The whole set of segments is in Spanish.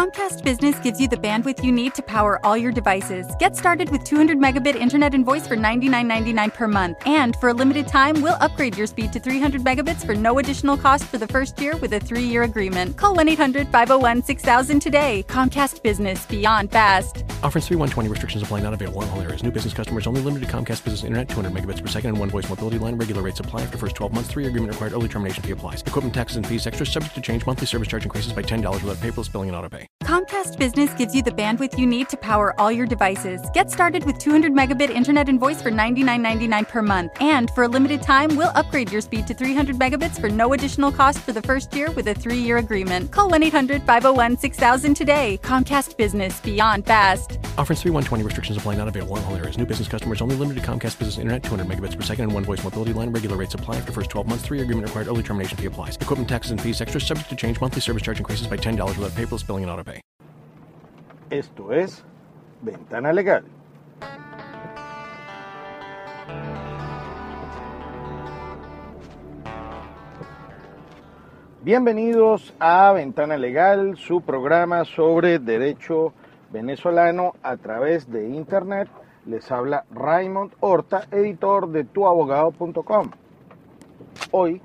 Comcast Business gives you the bandwidth you need to power all your devices. Get started with 200 megabit internet and voice for $99.99 per month. And for a limited time, we'll upgrade your speed to 300 megabits for no additional cost for the first year with a three year agreement. Call 1 800 501 6000 today. Comcast Business Beyond Fast. Offers 3120 restrictions apply not available in all areas. New business customers only limited to Comcast Business Internet 200 megabits per second and one voice mobility line. Regular rates apply after first 12 months. Three agreement required. Early termination fee applies. Equipment taxes and fees extra subject to change. Monthly service charge increases by $10 without paperless billing and auto pay. Comcast Business gives you the bandwidth you need to power all your devices. Get started with 200 megabit internet and voice for $99.99 per month. And for a limited time, we'll upgrade your speed to 300 megabits for no additional cost for the first year with a three year agreement. Call 1 800 501 6000 today. Comcast Business Beyond Fast. Offers 3120 restrictions apply not available in all areas. New business customers only limited to Comcast Business Internet 200 megabits per second and one voice mobility line. Regular rates apply after first 12 months. Three year agreement required. Early termination fee applies. Equipment taxes and fees extra subject to change. Monthly service charge increases by $10 without paperless billing and auto Esto es Ventana Legal. Bienvenidos a Ventana Legal, su programa sobre derecho venezolano a través de Internet. Les habla Raymond Horta, editor de tuabogado.com. Hoy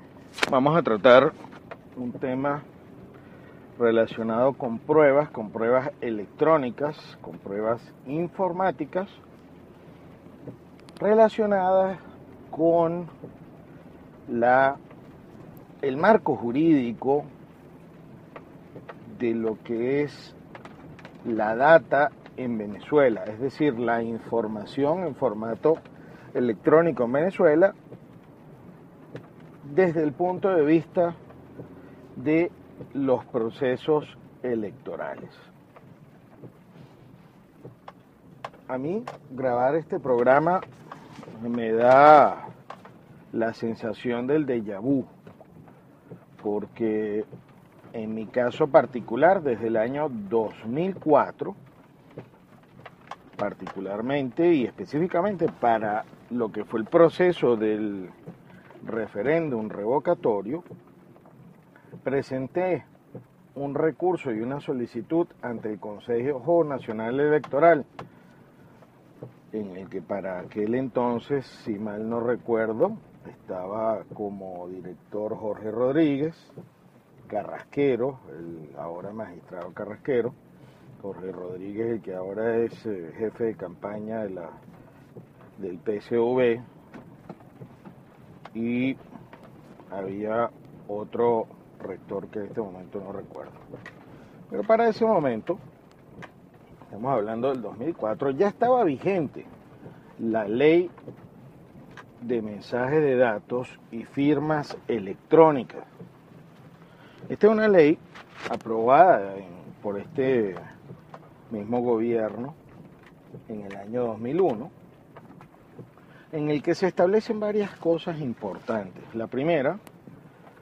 vamos a tratar un tema relacionado con pruebas, con pruebas electrónicas, con pruebas informáticas, relacionadas con la, el marco jurídico de lo que es la data en Venezuela, es decir, la información en formato electrónico en Venezuela desde el punto de vista de los procesos electorales. A mí grabar este programa me da la sensación del déjà vu, porque en mi caso particular, desde el año 2004, particularmente y específicamente para lo que fue el proceso del referéndum revocatorio, presenté un recurso y una solicitud ante el Consejo Nacional Electoral, en el que para aquel entonces, si mal no recuerdo, estaba como director Jorge Rodríguez, Carrasquero, el ahora magistrado Carrasquero, Jorge Rodríguez, el que ahora es eh, jefe de campaña del PSV, y había otro rector que en este momento no recuerdo. Pero para ese momento, estamos hablando del 2004, ya estaba vigente la ley de mensajes de datos y firmas electrónicas. Esta es una ley aprobada por este mismo gobierno en el año 2001, en el que se establecen varias cosas importantes. La primera,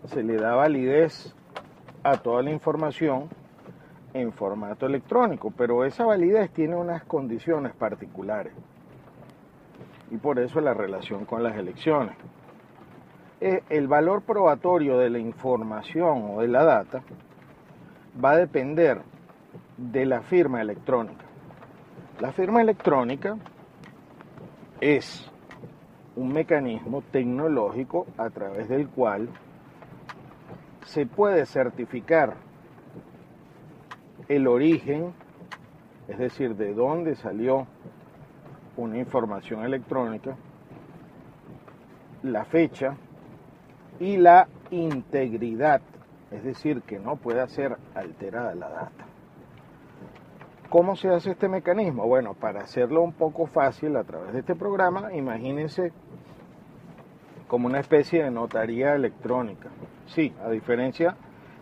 se le da validez a toda la información en formato electrónico, pero esa validez tiene unas condiciones particulares y por eso la relación con las elecciones. Eh, el valor probatorio de la información o de la data va a depender de la firma electrónica. La firma electrónica es un mecanismo tecnológico a través del cual se puede certificar el origen, es decir, de dónde salió una información electrónica, la fecha y la integridad, es decir, que no pueda ser alterada la data. ¿Cómo se hace este mecanismo? Bueno, para hacerlo un poco fácil a través de este programa, imagínense como una especie de notaría electrónica. Sí, a diferencia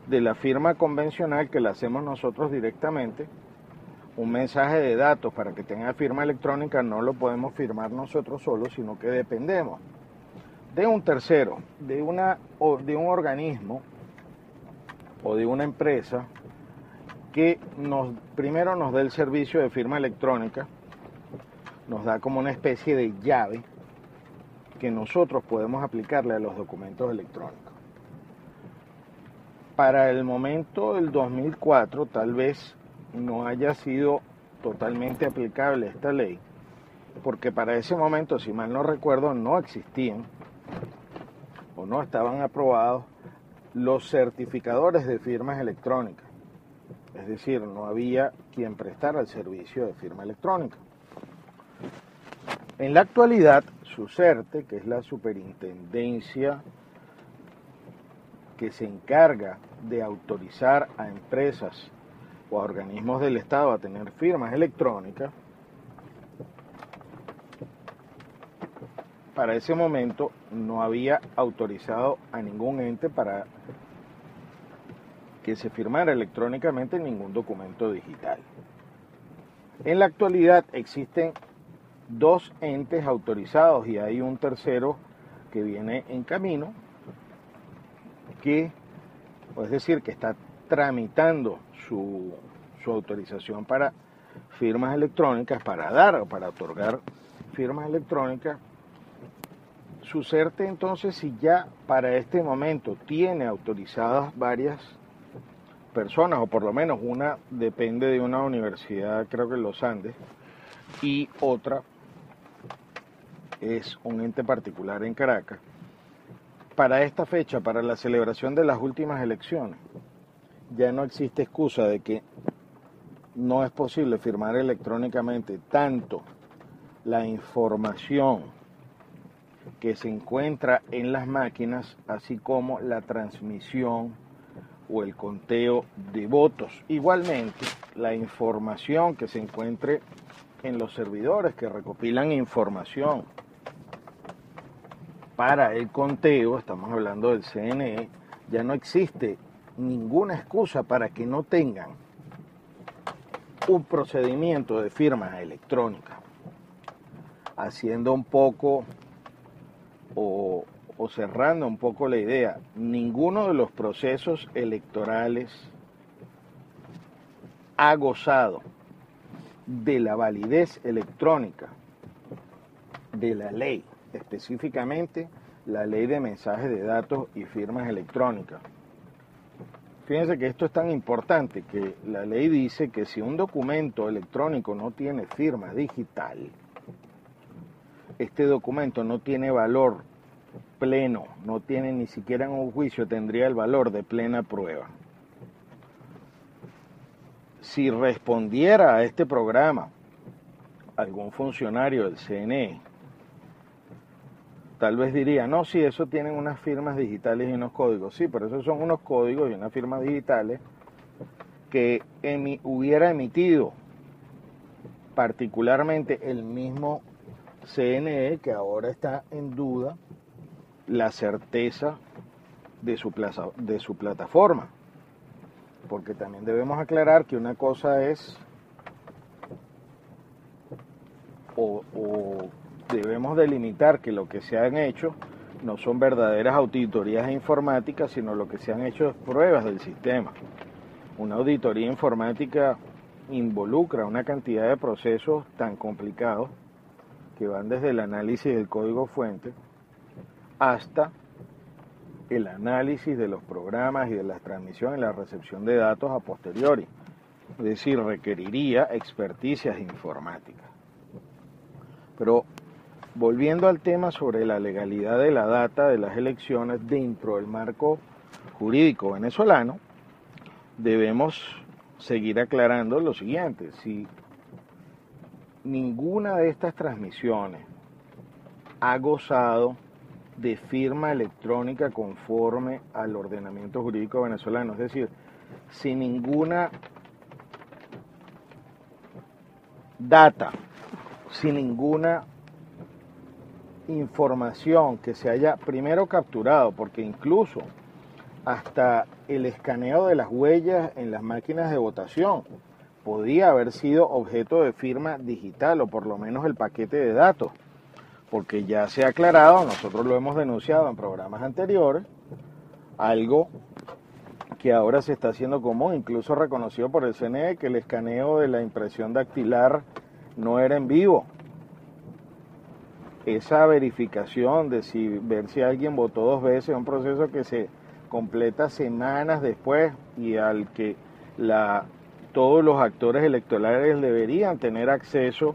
de la firma convencional que la hacemos nosotros directamente, un mensaje de datos para que tenga firma electrónica no lo podemos firmar nosotros solos, sino que dependemos de un tercero, de, una, o de un organismo o de una empresa que primero nos da el servicio de firma electrónica, nos da como una especie de llave que nosotros podemos aplicarle a los documentos electrónicos. Para el momento del 2004 tal vez no haya sido totalmente aplicable esta ley, porque para ese momento, si mal no recuerdo, no existían o no estaban aprobados los certificadores de firmas electrónicas. Es decir, no había quien prestara el servicio de firma electrónica. En la actualidad, SUSERTE, que es la superintendencia que se encarga de autorizar a empresas o a organismos del Estado a tener firmas electrónicas, para ese momento no había autorizado a ningún ente para que se firmara electrónicamente ningún documento digital. En la actualidad existen dos entes autorizados y hay un tercero que viene en camino, que, es decir, que está tramitando su, su autorización para firmas electrónicas, para dar o para otorgar firmas electrónicas Sucerte entonces si ya para este momento tiene autorizadas varias personas, o por lo menos una depende de una universidad, creo que en los Andes, y otra es un ente particular en Caracas, para esta fecha, para la celebración de las últimas elecciones, ya no existe excusa de que no es posible firmar electrónicamente tanto la información que se encuentra en las máquinas, así como la transmisión o el conteo de votos. Igualmente, la información que se encuentre en los servidores que recopilan información para el conteo, estamos hablando del CNE, ya no existe ninguna excusa para que no tengan un procedimiento de firma electrónica, haciendo un poco o, cerrando un poco la idea, ninguno de los procesos electorales ha gozado de la validez electrónica de la ley, específicamente la ley de mensajes de datos y firmas electrónicas. Fíjense que esto es tan importante que la ley dice que si un documento electrónico no tiene firma digital, este documento no tiene valor pleno, no tiene ni siquiera en un juicio, tendría el valor de plena prueba. Si respondiera a este programa algún funcionario del CNE, tal vez diría, no, si eso tienen unas firmas digitales y unos códigos. Sí, pero esos son unos códigos y unas firmas digitales que hubiera emitido particularmente el mismo CNE, que ahora está en duda la certeza de su, de su plataforma. Porque también debemos aclarar que una cosa es, o debemos delimitar que lo que se han hecho no son verdaderas auditorías informáticas, sino lo que se han hecho es pruebas del sistema. Una auditoría informática involucra una cantidad de procesos tan complicados que van desde el análisis del código fuente hasta el análisis de los programas y de la transmisión y la recepción de datos a posteriori. Es decir, requeriría experticias informáticas. Pero volviendo al tema sobre la legalidad de la data de las elecciones dentro del marco jurídico venezolano, debemos seguir aclarando lo siguiente. Si ninguna de estas transmisiones ha gozado de firma electrónica conforme al ordenamiento jurídico venezolano, es decir, sin ninguna data, sin ninguna información que se haya primero capturado, porque incluso hasta el escaneo de las huellas en las máquinas de votación podía haber sido objeto de firma digital o por lo menos el paquete de datos, porque ya se ha aclarado, nosotros lo hemos denunciado en programas anteriores, algo que ahora se está haciendo común, incluso reconocido por el CNE, que el escaneo de la impresión dactilar no era en vivo. Esa verificación de si ver si alguien votó dos veces es un proceso que se completa semanas después y al que la todos los actores electorales deberían tener acceso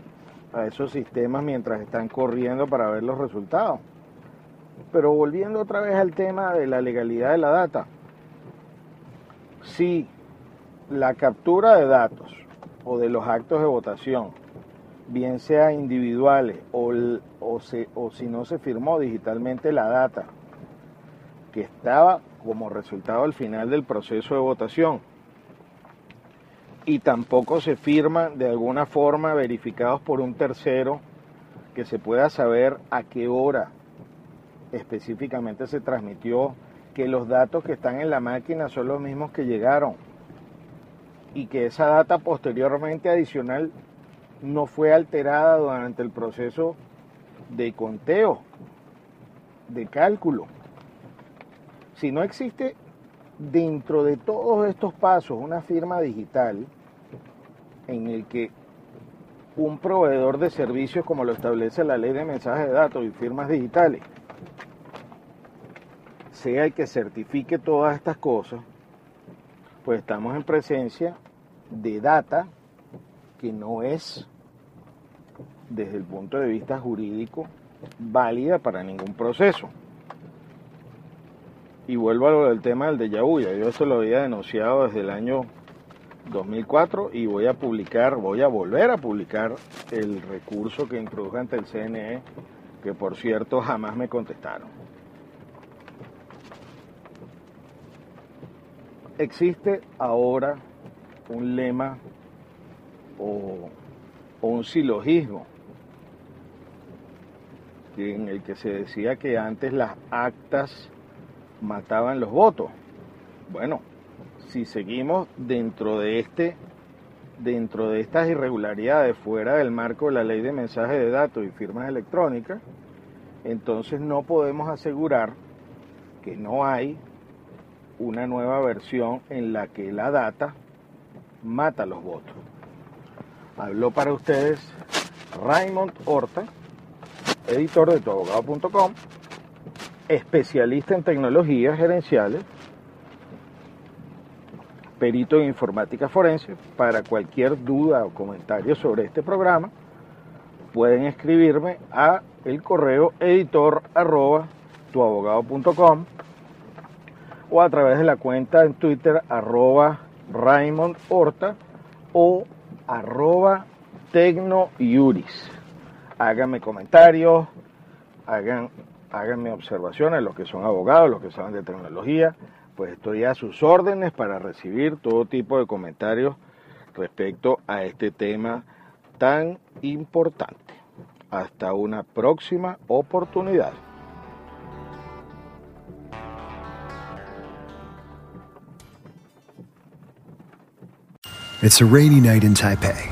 a esos sistemas mientras están corriendo para ver los resultados. Pero volviendo otra vez al tema de la legalidad de la data, si la captura de datos o de los actos de votación, bien sea individuales o, o, si no se firmó digitalmente la data que estaba como resultado al final del proceso de votación, y tampoco se firman de alguna forma verificados por un tercero que se pueda saber a qué hora específicamente se transmitió, que los datos que están en la máquina son los mismos que llegaron y que esa data posteriormente adicional no fue alterada durante el proceso de conteo, de cálculo. Si no existe dentro de todos estos pasos una firma digital, en el que un proveedor de servicios como lo establece la ley de mensajes de datos y firmas digitales sea el que certifique todas estas cosas, pues estamos en presencia de data que no es desde el punto de vista jurídico válida para ningún proceso. Y vuelvo a lo del tema del de vu. Yo esto lo había denunciado desde el año 2004 y voy a publicar, voy a volver a publicar el recurso que introdujo ante el CNE, que por cierto jamás me contestaron. Existe ahora un lema o un silogismo en el que se decía que antes las actas mataban los votos. Bueno, si seguimos dentro de este dentro de estas irregularidades fuera del marco de la ley de mensajes de datos y firmas electrónicas, entonces no podemos asegurar que no hay una nueva versión en la que la data mata los votos. Habló para ustedes Raymond Horta, editor de tuabogado.com, especialista en tecnologías gerenciales perito en informática forense. Para cualquier duda o comentario sobre este programa, pueden escribirme a el correo editor arroba tuabogado.com o a través de la cuenta en Twitter arroba o arroba Tecnoiuris. Háganme comentarios, hagan, háganme observaciones, los que son abogados, los que saben de tecnología, pues estoy a sus órdenes para recibir todo tipo de comentarios respecto a este tema tan importante. Hasta una próxima oportunidad. It's a rainy night in Taipei,